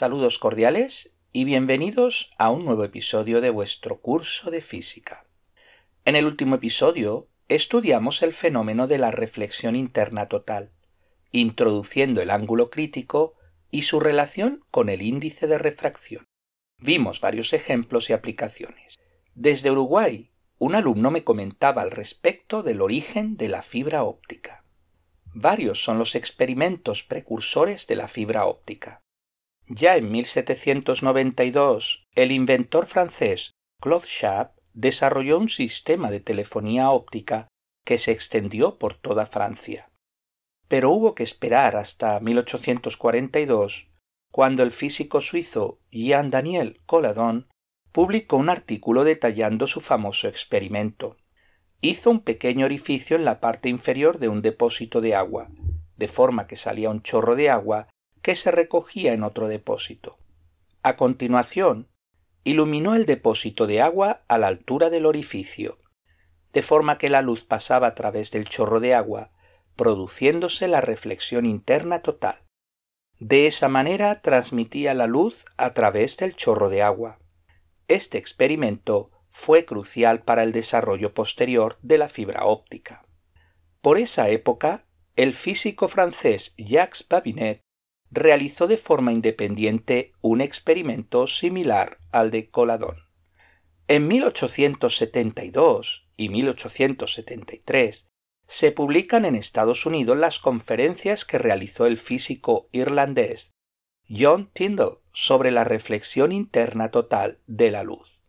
Saludos cordiales y bienvenidos a un nuevo episodio de vuestro curso de física. En el último episodio estudiamos el fenómeno de la reflexión interna total, introduciendo el ángulo crítico y su relación con el índice de refracción. Vimos varios ejemplos y aplicaciones. Desde Uruguay, un alumno me comentaba al respecto del origen de la fibra óptica. Varios son los experimentos precursores de la fibra óptica. Ya en 1792, el inventor francés Claude Schaap desarrolló un sistema de telefonía óptica que se extendió por toda Francia. Pero hubo que esperar hasta 1842, cuando el físico suizo Jean Daniel Colladon publicó un artículo detallando su famoso experimento. Hizo un pequeño orificio en la parte inferior de un depósito de agua, de forma que salía un chorro de agua que se recogía en otro depósito. A continuación, iluminó el depósito de agua a la altura del orificio, de forma que la luz pasaba a través del chorro de agua, produciéndose la reflexión interna total. De esa manera transmitía la luz a través del chorro de agua. Este experimento fue crucial para el desarrollo posterior de la fibra óptica. Por esa época, el físico francés Jacques Babinet realizó de forma independiente un experimento similar al de Coladón. En 1872 y 1873 se publican en Estados Unidos las conferencias que realizó el físico irlandés John Tyndall sobre la reflexión interna total de la luz.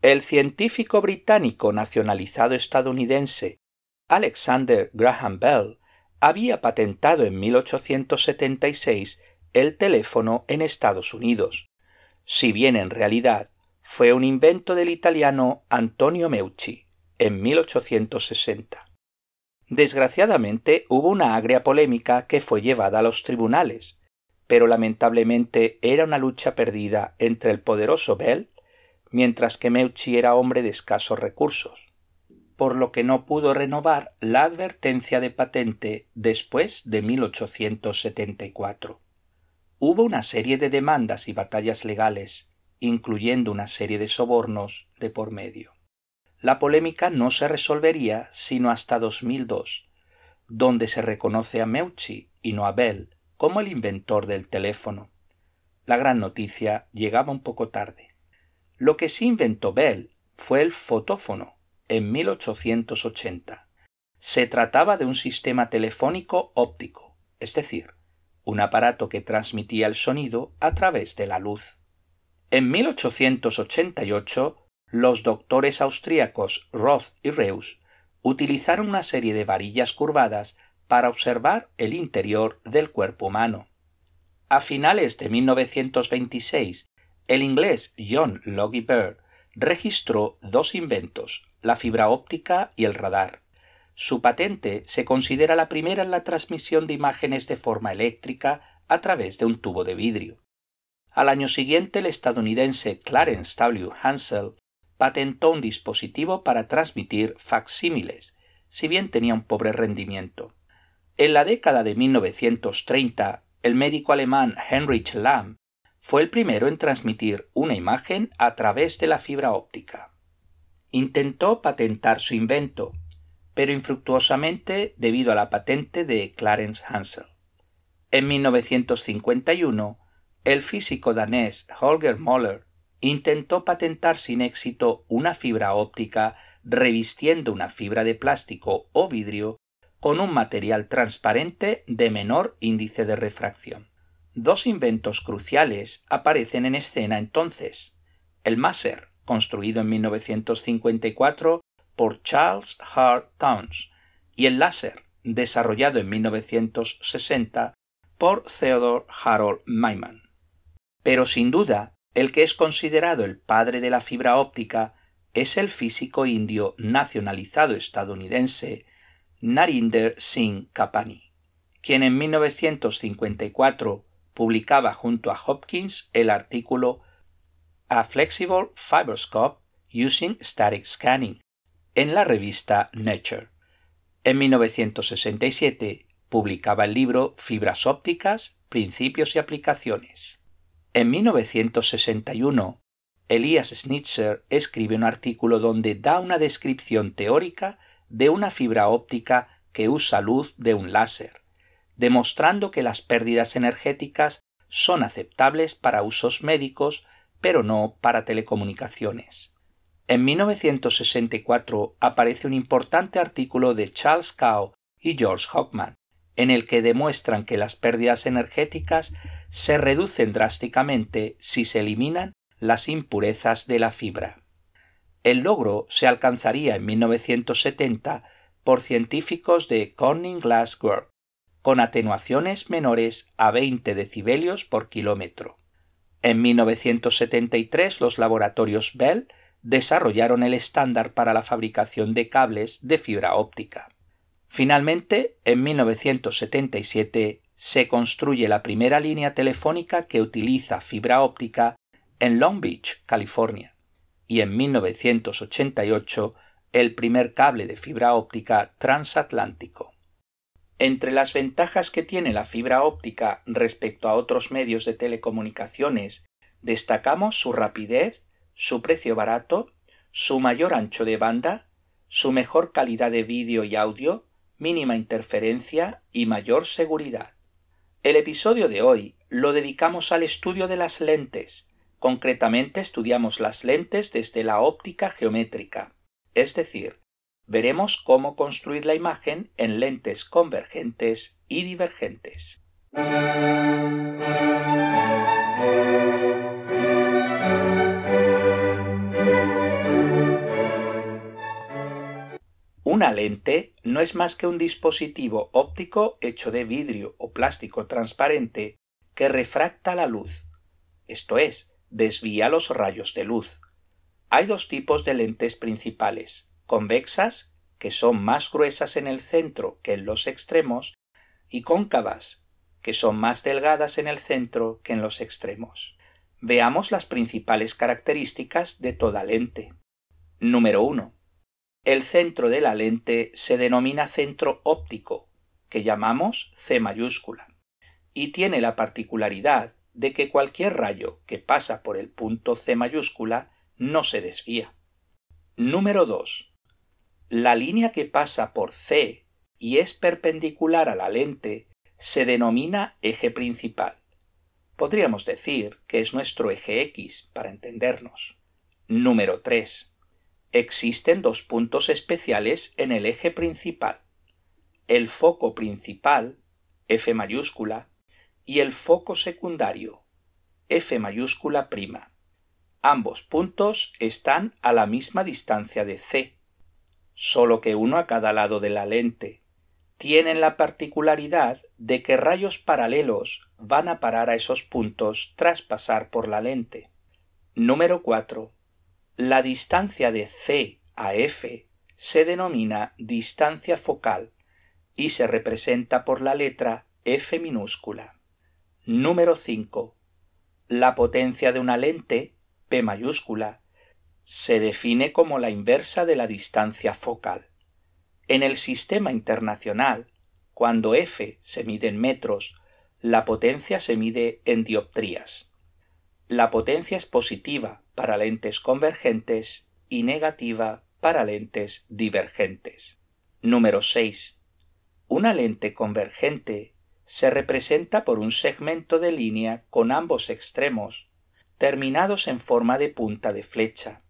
El científico británico nacionalizado estadounidense Alexander Graham Bell había patentado en 1876 el teléfono en Estados Unidos, si bien en realidad fue un invento del italiano Antonio Meucci en 1860. Desgraciadamente hubo una agria polémica que fue llevada a los tribunales, pero lamentablemente era una lucha perdida entre el poderoso Bell, mientras que Meucci era hombre de escasos recursos por lo que no pudo renovar la advertencia de patente después de 1874. Hubo una serie de demandas y batallas legales, incluyendo una serie de sobornos de por medio. La polémica no se resolvería sino hasta 2002, donde se reconoce a Meucci y no a Bell como el inventor del teléfono. La gran noticia llegaba un poco tarde. Lo que sí inventó Bell fue el fotófono, en 1880. Se trataba de un sistema telefónico óptico, es decir, un aparato que transmitía el sonido a través de la luz. En 1888, los doctores austríacos Roth y Reus utilizaron una serie de varillas curvadas para observar el interior del cuerpo humano. A finales de 1926, el inglés John Logie Baird registró dos inventos, la fibra óptica y el radar. Su patente se considera la primera en la transmisión de imágenes de forma eléctrica a través de un tubo de vidrio. Al año siguiente, el estadounidense Clarence W. Hansel patentó un dispositivo para transmitir facsímiles, si bien tenía un pobre rendimiento. En la década de 1930, el médico alemán Heinrich Lamm fue el primero en transmitir una imagen a través de la fibra óptica. Intentó patentar su invento, pero infructuosamente debido a la patente de Clarence Hansel. En 1951, el físico danés Holger Moller intentó patentar sin éxito una fibra óptica revistiendo una fibra de plástico o vidrio con un material transparente de menor índice de refracción. Dos inventos cruciales aparecen en escena entonces. El Maser, construido en 1954 por Charles Hart Towns, y el láser, desarrollado en 1960 por Theodore Harold Maiman. Pero sin duda, el que es considerado el padre de la fibra óptica es el físico indio nacionalizado estadounidense Narinder Singh Kapani, quien en 1954 publicaba junto a Hopkins el artículo a Flexible Fiberscope Using Static Scanning en la revista Nature. En 1967 publicaba el libro Fibras ópticas, Principios y Aplicaciones. En 1961, Elias Schnitzer escribe un artículo donde da una descripción teórica de una fibra óptica que usa luz de un láser, demostrando que las pérdidas energéticas son aceptables para usos médicos, pero no para telecomunicaciones. En 1964 aparece un importante artículo de Charles Cow y George Hockman, en el que demuestran que las pérdidas energéticas se reducen drásticamente si se eliminan las impurezas de la fibra. El logro se alcanzaría en 1970 por científicos de Corning Glass con atenuaciones menores a 20 decibelios por kilómetro. En 1973 los laboratorios Bell desarrollaron el estándar para la fabricación de cables de fibra óptica. Finalmente, en 1977 se construye la primera línea telefónica que utiliza fibra óptica en Long Beach, California, y en 1988 el primer cable de fibra óptica transatlántico. Entre las ventajas que tiene la fibra óptica respecto a otros medios de telecomunicaciones, destacamos su rapidez, su precio barato, su mayor ancho de banda, su mejor calidad de vídeo y audio, mínima interferencia y mayor seguridad. El episodio de hoy lo dedicamos al estudio de las lentes. Concretamente estudiamos las lentes desde la óptica geométrica, es decir, veremos cómo construir la imagen en lentes convergentes y divergentes. Una lente no es más que un dispositivo óptico hecho de vidrio o plástico transparente que refracta la luz, esto es, desvía los rayos de luz. Hay dos tipos de lentes principales, convexas, que son más gruesas en el centro que en los extremos, y cóncavas, que son más delgadas en el centro que en los extremos. Veamos las principales características de toda lente. Número 1. El centro de la lente se denomina centro óptico, que llamamos C mayúscula, y tiene la particularidad de que cualquier rayo que pasa por el punto C mayúscula no se desvía. Número 2. La línea que pasa por C y es perpendicular a la lente se denomina eje principal. Podríamos decir que es nuestro eje X para entendernos. Número 3. Existen dos puntos especiales en el eje principal. El foco principal, F mayúscula, y el foco secundario, F mayúscula prima. Ambos puntos están a la misma distancia de C, solo que uno a cada lado de la lente. Tienen la particularidad de que rayos paralelos van a parar a esos puntos tras pasar por la lente. Número 4. La distancia de C a F se denomina distancia focal y se representa por la letra F minúscula. Número 5. La potencia de una lente, P mayúscula, se define como la inversa de la distancia focal. En el sistema internacional, cuando F se mide en metros, la potencia se mide en dioptrías. La potencia es positiva para lentes convergentes y negativa para lentes divergentes. Número 6. Una lente convergente se representa por un segmento de línea con ambos extremos terminados en forma de punta de flecha,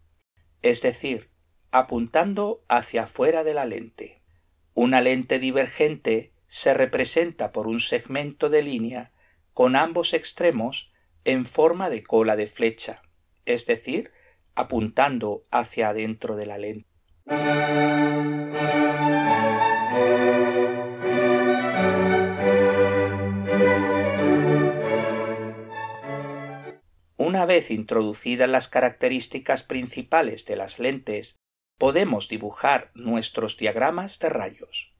es decir, apuntando hacia afuera de la lente. Una lente divergente se representa por un segmento de línea con ambos extremos en forma de cola de flecha, es decir, apuntando hacia adentro de la lente. Una vez introducidas las características principales de las lentes, podemos dibujar nuestros diagramas de rayos.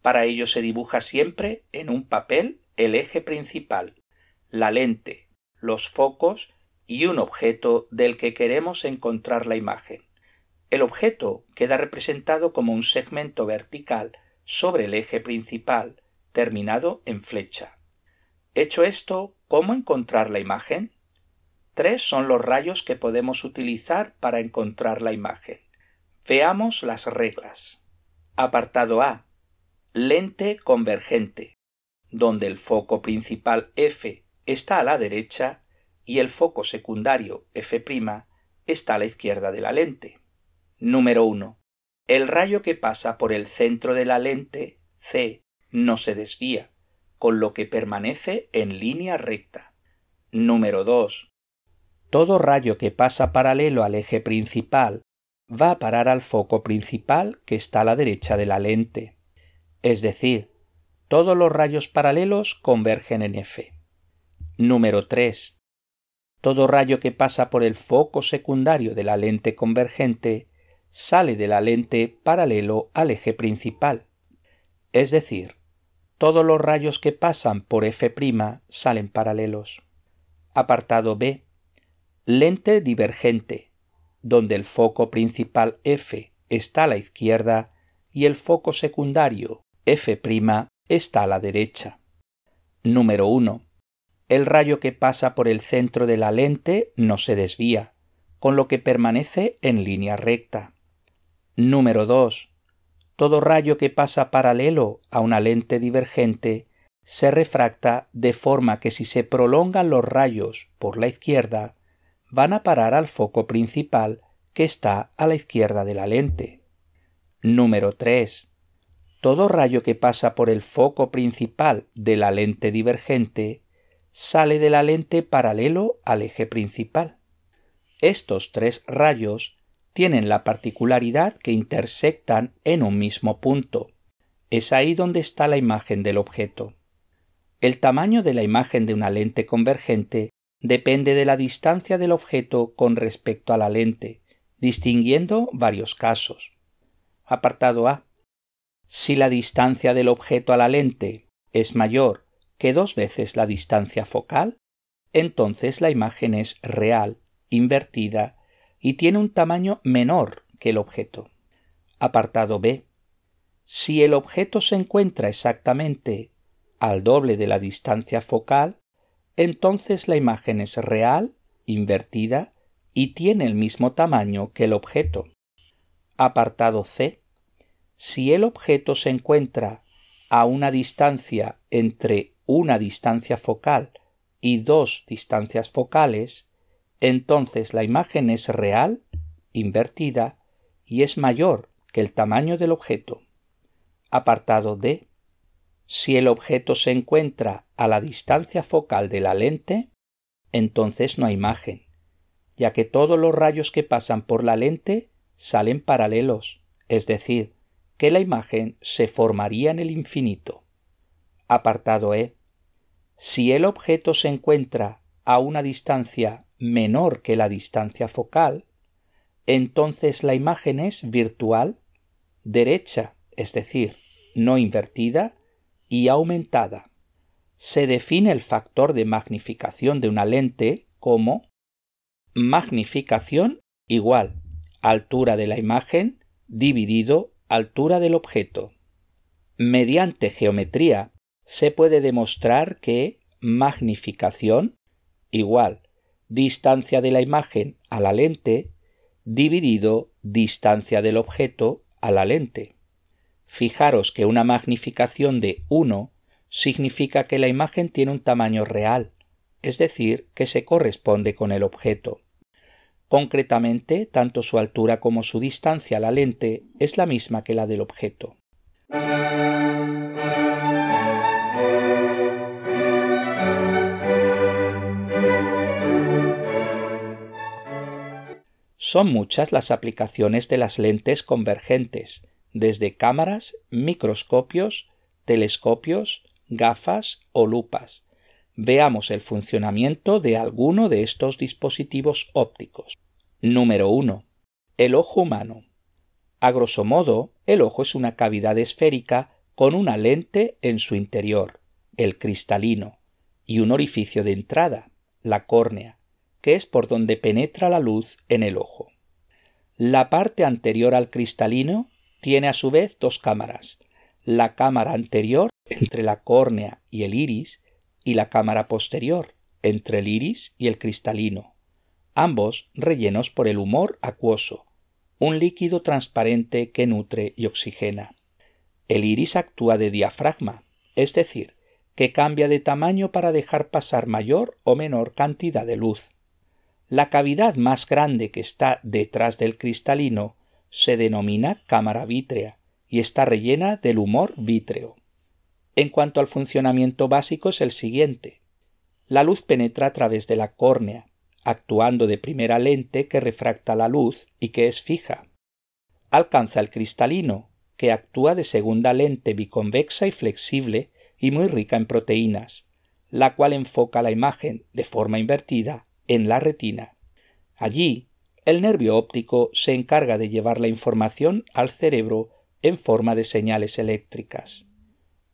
Para ello se dibuja siempre en un papel el eje principal, la lente, los focos y un objeto del que queremos encontrar la imagen. El objeto queda representado como un segmento vertical sobre el eje principal, terminado en flecha. Hecho esto, ¿cómo encontrar la imagen? Tres son los rayos que podemos utilizar para encontrar la imagen. Veamos las reglas. Apartado A. Lente convergente, donde el foco principal F está a la derecha y el foco secundario F' está a la izquierda de la lente. Número 1. El rayo que pasa por el centro de la lente C no se desvía, con lo que permanece en línea recta. Número 2. Todo rayo que pasa paralelo al eje principal va a parar al foco principal que está a la derecha de la lente. Es decir, todos los rayos paralelos convergen en F. Número 3. Todo rayo que pasa por el foco secundario de la lente convergente sale de la lente paralelo al eje principal. Es decir, todos los rayos que pasan por F' salen paralelos. Apartado B lente divergente, donde el foco principal F está a la izquierda y el foco secundario F' está a la derecha. Número 1. El rayo que pasa por el centro de la lente no se desvía, con lo que permanece en línea recta. Número 2. Todo rayo que pasa paralelo a una lente divergente se refracta de forma que si se prolongan los rayos por la izquierda, van a parar al foco principal que está a la izquierda de la lente. Número 3. Todo rayo que pasa por el foco principal de la lente divergente sale de la lente paralelo al eje principal. Estos tres rayos tienen la particularidad que intersectan en un mismo punto. Es ahí donde está la imagen del objeto. El tamaño de la imagen de una lente convergente depende de la distancia del objeto con respecto a la lente, distinguiendo varios casos. Apartado A. Si la distancia del objeto a la lente es mayor que dos veces la distancia focal, entonces la imagen es real, invertida y tiene un tamaño menor que el objeto. Apartado B. Si el objeto se encuentra exactamente al doble de la distancia focal, entonces la imagen es real, invertida y tiene el mismo tamaño que el objeto. Apartado C. Si el objeto se encuentra a una distancia entre una distancia focal y dos distancias focales, entonces la imagen es real, invertida y es mayor que el tamaño del objeto. Apartado D. Si el objeto se encuentra a la distancia focal de la lente, entonces no hay imagen, ya que todos los rayos que pasan por la lente salen paralelos, es decir, que la imagen se formaría en el infinito. Apartado E. Si el objeto se encuentra a una distancia menor que la distancia focal, entonces la imagen es virtual, derecha, es decir, no invertida, y aumentada. Se define el factor de magnificación de una lente como magnificación igual altura de la imagen dividido altura del objeto. Mediante geometría se puede demostrar que magnificación igual distancia de la imagen a la lente dividido distancia del objeto a la lente. Fijaros que una magnificación de 1 significa que la imagen tiene un tamaño real, es decir, que se corresponde con el objeto. Concretamente, tanto su altura como su distancia a la lente es la misma que la del objeto. Son muchas las aplicaciones de las lentes convergentes, desde cámaras, microscopios, telescopios, gafas o lupas. Veamos el funcionamiento de alguno de estos dispositivos ópticos. Número 1. El ojo humano. A grosso modo, el ojo es una cavidad esférica con una lente en su interior, el cristalino, y un orificio de entrada, la córnea, que es por donde penetra la luz en el ojo. La parte anterior al cristalino tiene a su vez dos cámaras, la cámara anterior entre la córnea y el iris y la cámara posterior entre el iris y el cristalino, ambos rellenos por el humor acuoso, un líquido transparente que nutre y oxigena. El iris actúa de diafragma, es decir, que cambia de tamaño para dejar pasar mayor o menor cantidad de luz. La cavidad más grande que está detrás del cristalino se denomina cámara vítrea y está rellena del humor vítreo. En cuanto al funcionamiento básico es el siguiente. La luz penetra a través de la córnea, actuando de primera lente que refracta la luz y que es fija. Alcanza el cristalino, que actúa de segunda lente biconvexa y flexible y muy rica en proteínas, la cual enfoca la imagen de forma invertida en la retina. Allí, el nervio óptico se encarga de llevar la información al cerebro en forma de señales eléctricas.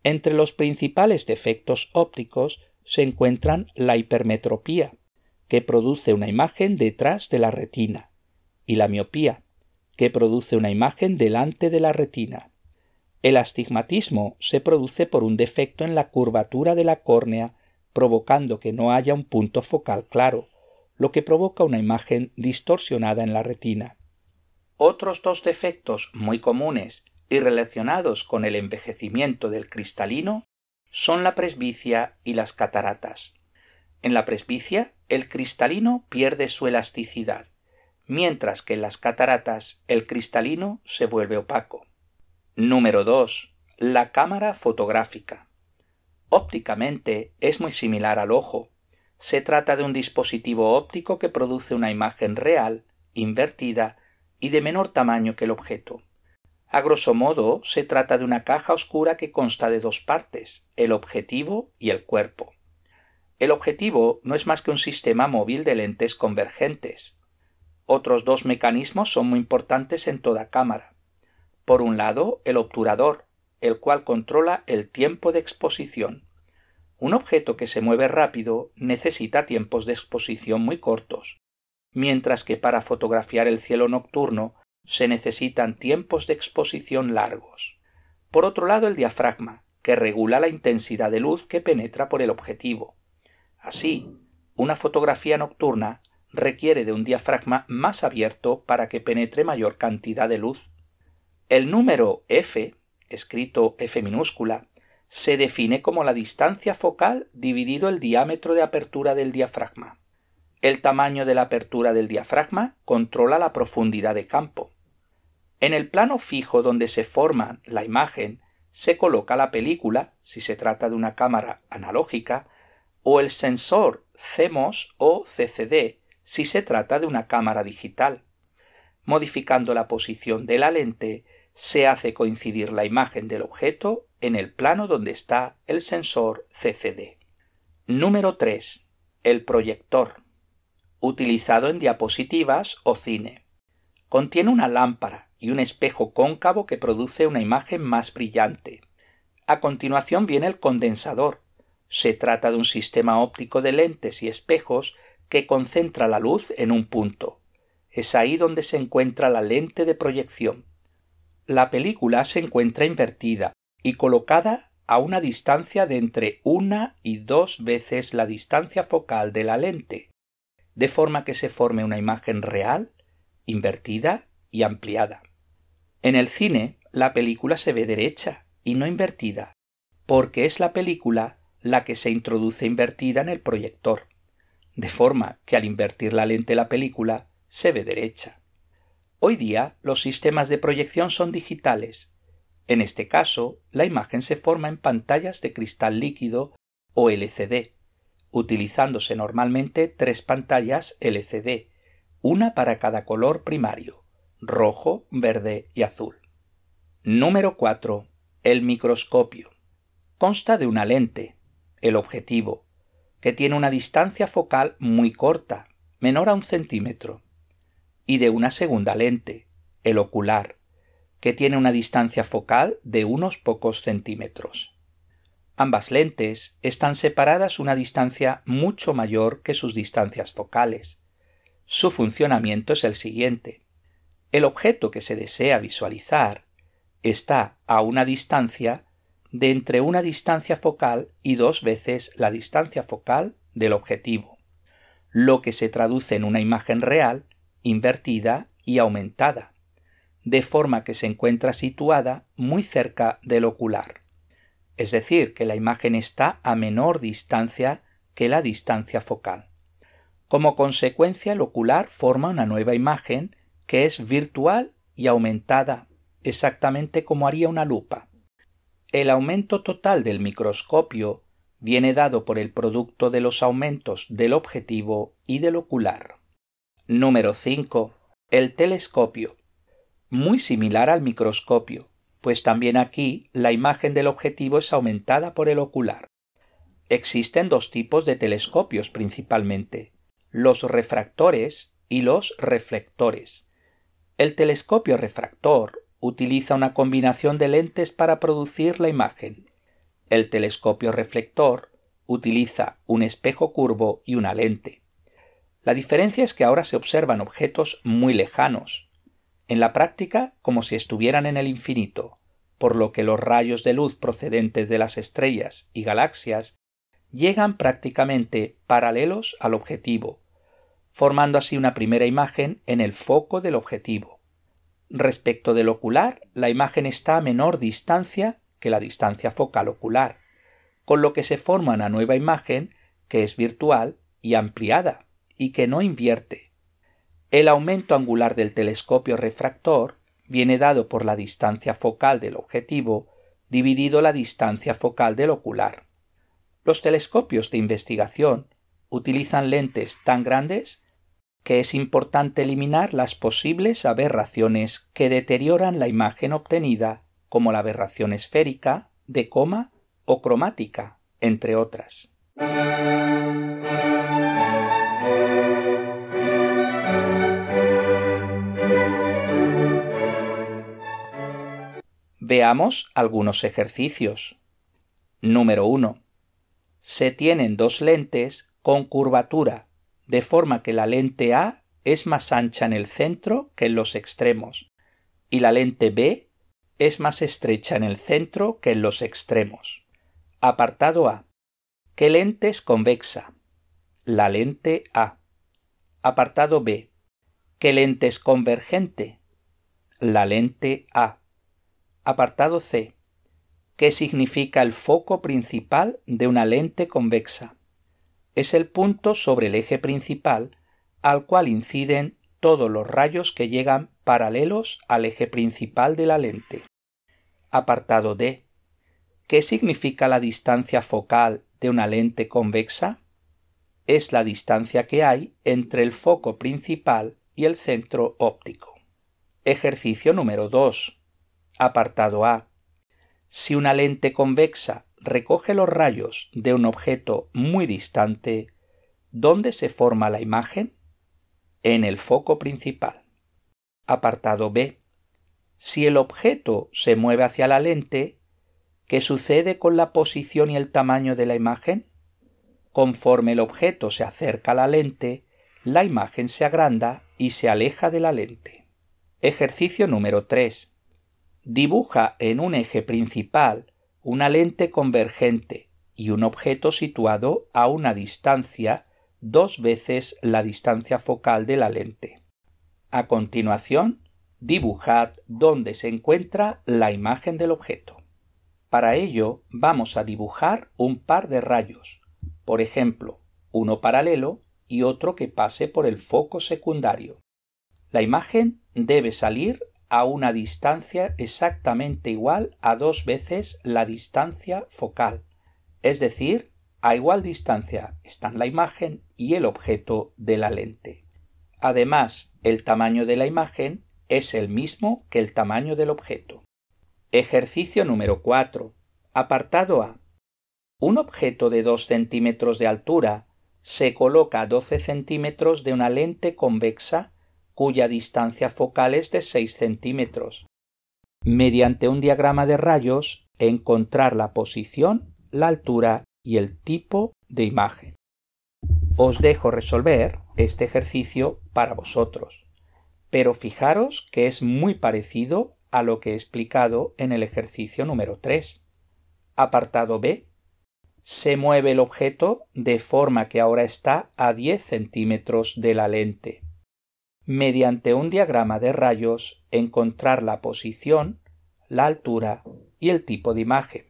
Entre los principales defectos ópticos se encuentran la hipermetropía, que produce una imagen detrás de la retina, y la miopía, que produce una imagen delante de la retina. El astigmatismo se produce por un defecto en la curvatura de la córnea, provocando que no haya un punto focal claro, lo que provoca una imagen distorsionada en la retina. Otros dos defectos muy comunes y relacionados con el envejecimiento del cristalino son la presbicia y las cataratas. En la presbicia, el cristalino pierde su elasticidad, mientras que en las cataratas el cristalino se vuelve opaco. Número 2. La cámara fotográfica. Ópticamente es muy similar al ojo, se trata de un dispositivo óptico que produce una imagen real, invertida y de menor tamaño que el objeto. A grosso modo, se trata de una caja oscura que consta de dos partes, el objetivo y el cuerpo. El objetivo no es más que un sistema móvil de lentes convergentes. Otros dos mecanismos son muy importantes en toda cámara. Por un lado, el obturador, el cual controla el tiempo de exposición. Un objeto que se mueve rápido necesita tiempos de exposición muy cortos, mientras que para fotografiar el cielo nocturno se necesitan tiempos de exposición largos. Por otro lado, el diafragma, que regula la intensidad de luz que penetra por el objetivo. Así, una fotografía nocturna requiere de un diafragma más abierto para que penetre mayor cantidad de luz. El número f, escrito f minúscula, se define como la distancia focal dividido el diámetro de apertura del diafragma. El tamaño de la apertura del diafragma controla la profundidad de campo. En el plano fijo donde se forma la imagen se coloca la película, si se trata de una cámara analógica, o el sensor CMOS o CCD, si se trata de una cámara digital. Modificando la posición de la lente, se hace coincidir la imagen del objeto en el plano donde está el sensor CCD. Número 3. El proyector. Utilizado en diapositivas o cine. Contiene una lámpara y un espejo cóncavo que produce una imagen más brillante. A continuación viene el condensador. Se trata de un sistema óptico de lentes y espejos que concentra la luz en un punto. Es ahí donde se encuentra la lente de proyección. La película se encuentra invertida y colocada a una distancia de entre una y dos veces la distancia focal de la lente, de forma que se forme una imagen real, invertida y ampliada. En el cine, la película se ve derecha y no invertida, porque es la película la que se introduce invertida en el proyector, de forma que al invertir la lente la película se ve derecha. Hoy día los sistemas de proyección son digitales en este caso, la imagen se forma en pantallas de cristal líquido o LCD, utilizándose normalmente tres pantallas LCD, una para cada color primario, rojo, verde y azul. Número 4. El microscopio. Consta de una lente, el objetivo, que tiene una distancia focal muy corta, menor a un centímetro, y de una segunda lente, el ocular, que tiene una distancia focal de unos pocos centímetros. Ambas lentes están separadas una distancia mucho mayor que sus distancias focales. Su funcionamiento es el siguiente. El objeto que se desea visualizar está a una distancia de entre una distancia focal y dos veces la distancia focal del objetivo. lo que se traduce en una imagen real, invertida y aumentada, de forma que se encuentra situada muy cerca del ocular. Es decir, que la imagen está a menor distancia que la distancia focal. Como consecuencia, el ocular forma una nueva imagen que es virtual y aumentada, exactamente como haría una lupa. El aumento total del microscopio viene dado por el producto de los aumentos del objetivo y del ocular. Número 5. El telescopio. Muy similar al microscopio, pues también aquí la imagen del objetivo es aumentada por el ocular. Existen dos tipos de telescopios principalmente, los refractores y los reflectores. El telescopio refractor utiliza una combinación de lentes para producir la imagen. El telescopio reflector utiliza un espejo curvo y una lente. La diferencia es que ahora se observan objetos muy lejanos, en la práctica como si estuvieran en el infinito, por lo que los rayos de luz procedentes de las estrellas y galaxias llegan prácticamente paralelos al objetivo, formando así una primera imagen en el foco del objetivo. Respecto del ocular, la imagen está a menor distancia que la distancia focal ocular, con lo que se forma una nueva imagen que es virtual y ampliada, y que no invierte. El aumento angular del telescopio refractor viene dado por la distancia focal del objetivo dividido la distancia focal del ocular. Los telescopios de investigación utilizan lentes tan grandes que es importante eliminar las posibles aberraciones que deterioran la imagen obtenida, como la aberración esférica, de coma o cromática, entre otras. Veamos algunos ejercicios. Número 1. Se tienen dos lentes con curvatura de forma que la lente A es más ancha en el centro que en los extremos y la lente B es más estrecha en el centro que en los extremos. Apartado A. ¿Qué lente es convexa? La lente A. Apartado B. ¿Qué lente es convergente? La lente A. Apartado C. ¿Qué significa el foco principal de una lente convexa? es el punto sobre el eje principal al cual inciden todos los rayos que llegan paralelos al eje principal de la lente. Apartado D. ¿Qué significa la distancia focal de una lente convexa? Es la distancia que hay entre el foco principal y el centro óptico. Ejercicio número 2. Apartado A. Si una lente convexa recoge los rayos de un objeto muy distante, ¿dónde se forma la imagen? En el foco principal. Apartado B. Si el objeto se mueve hacia la lente, ¿qué sucede con la posición y el tamaño de la imagen? Conforme el objeto se acerca a la lente, la imagen se agranda y se aleja de la lente. Ejercicio número 3. Dibuja en un eje principal una lente convergente y un objeto situado a una distancia dos veces la distancia focal de la lente. A continuación, dibujad dónde se encuentra la imagen del objeto. Para ello vamos a dibujar un par de rayos, por ejemplo, uno paralelo y otro que pase por el foco secundario. La imagen debe salir a una distancia exactamente igual a dos veces la distancia focal, es decir, a igual distancia están la imagen y el objeto de la lente. Además, el tamaño de la imagen es el mismo que el tamaño del objeto. Ejercicio número 4. Apartado A. Un objeto de 2 centímetros de altura se coloca a 12 centímetros de una lente convexa cuya distancia focal es de 6 centímetros. Mediante un diagrama de rayos, encontrar la posición, la altura y el tipo de imagen. Os dejo resolver este ejercicio para vosotros, pero fijaros que es muy parecido a lo que he explicado en el ejercicio número 3. Apartado B. se mueve el objeto de forma que ahora está a 10 centímetros de la lente. Mediante un diagrama de rayos, encontrar la posición, la altura y el tipo de imagen.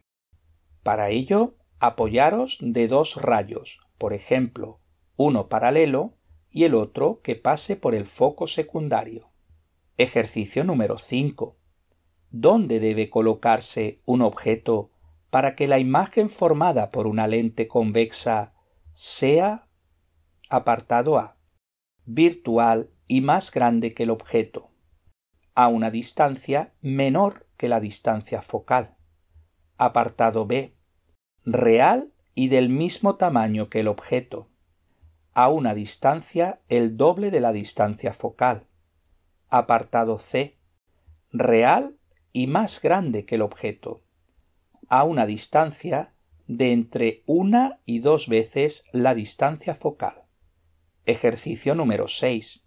Para ello, apoyaros de dos rayos, por ejemplo, uno paralelo y el otro que pase por el foco secundario. Ejercicio número 5. ¿Dónde debe colocarse un objeto para que la imagen formada por una lente convexa sea apartado A, virtual y más grande que el objeto, a una distancia menor que la distancia focal. Apartado B, real y del mismo tamaño que el objeto, a una distancia el doble de la distancia focal. Apartado C, real y más grande que el objeto a una distancia de entre una y dos veces la distancia focal. Ejercicio número 6.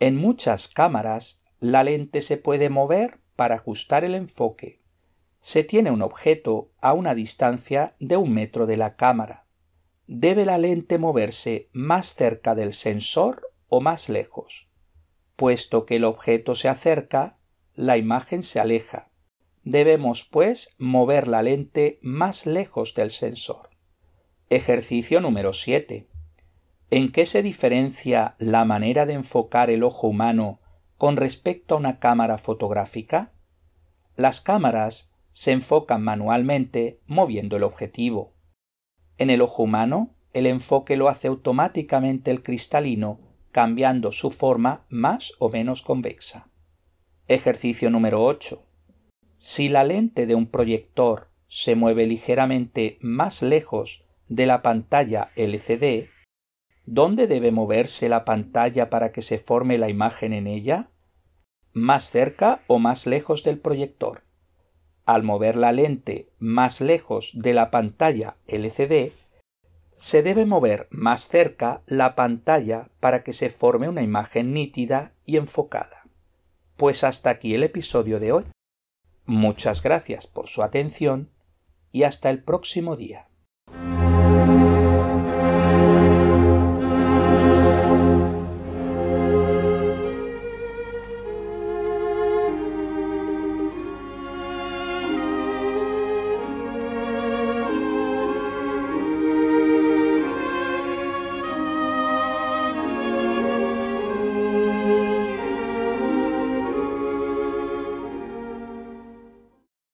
En muchas cámaras la lente se puede mover para ajustar el enfoque. Se tiene un objeto a una distancia de un metro de la cámara. ¿Debe la lente moverse más cerca del sensor o más lejos? Puesto que el objeto se acerca, la imagen se aleja. Debemos, pues, mover la lente más lejos del sensor. Ejercicio número 7. ¿En qué se diferencia la manera de enfocar el ojo humano con respecto a una cámara fotográfica? Las cámaras se enfocan manualmente moviendo el objetivo. En el ojo humano, el enfoque lo hace automáticamente el cristalino, cambiando su forma más o menos convexa. Ejercicio número 8. Si la lente de un proyector se mueve ligeramente más lejos de la pantalla LCD, ¿dónde debe moverse la pantalla para que se forme la imagen en ella? ¿Más cerca o más lejos del proyector? Al mover la lente más lejos de la pantalla LCD, se debe mover más cerca la pantalla para que se forme una imagen nítida y enfocada. Pues hasta aquí el episodio de hoy. Muchas gracias por su atención y hasta el próximo día.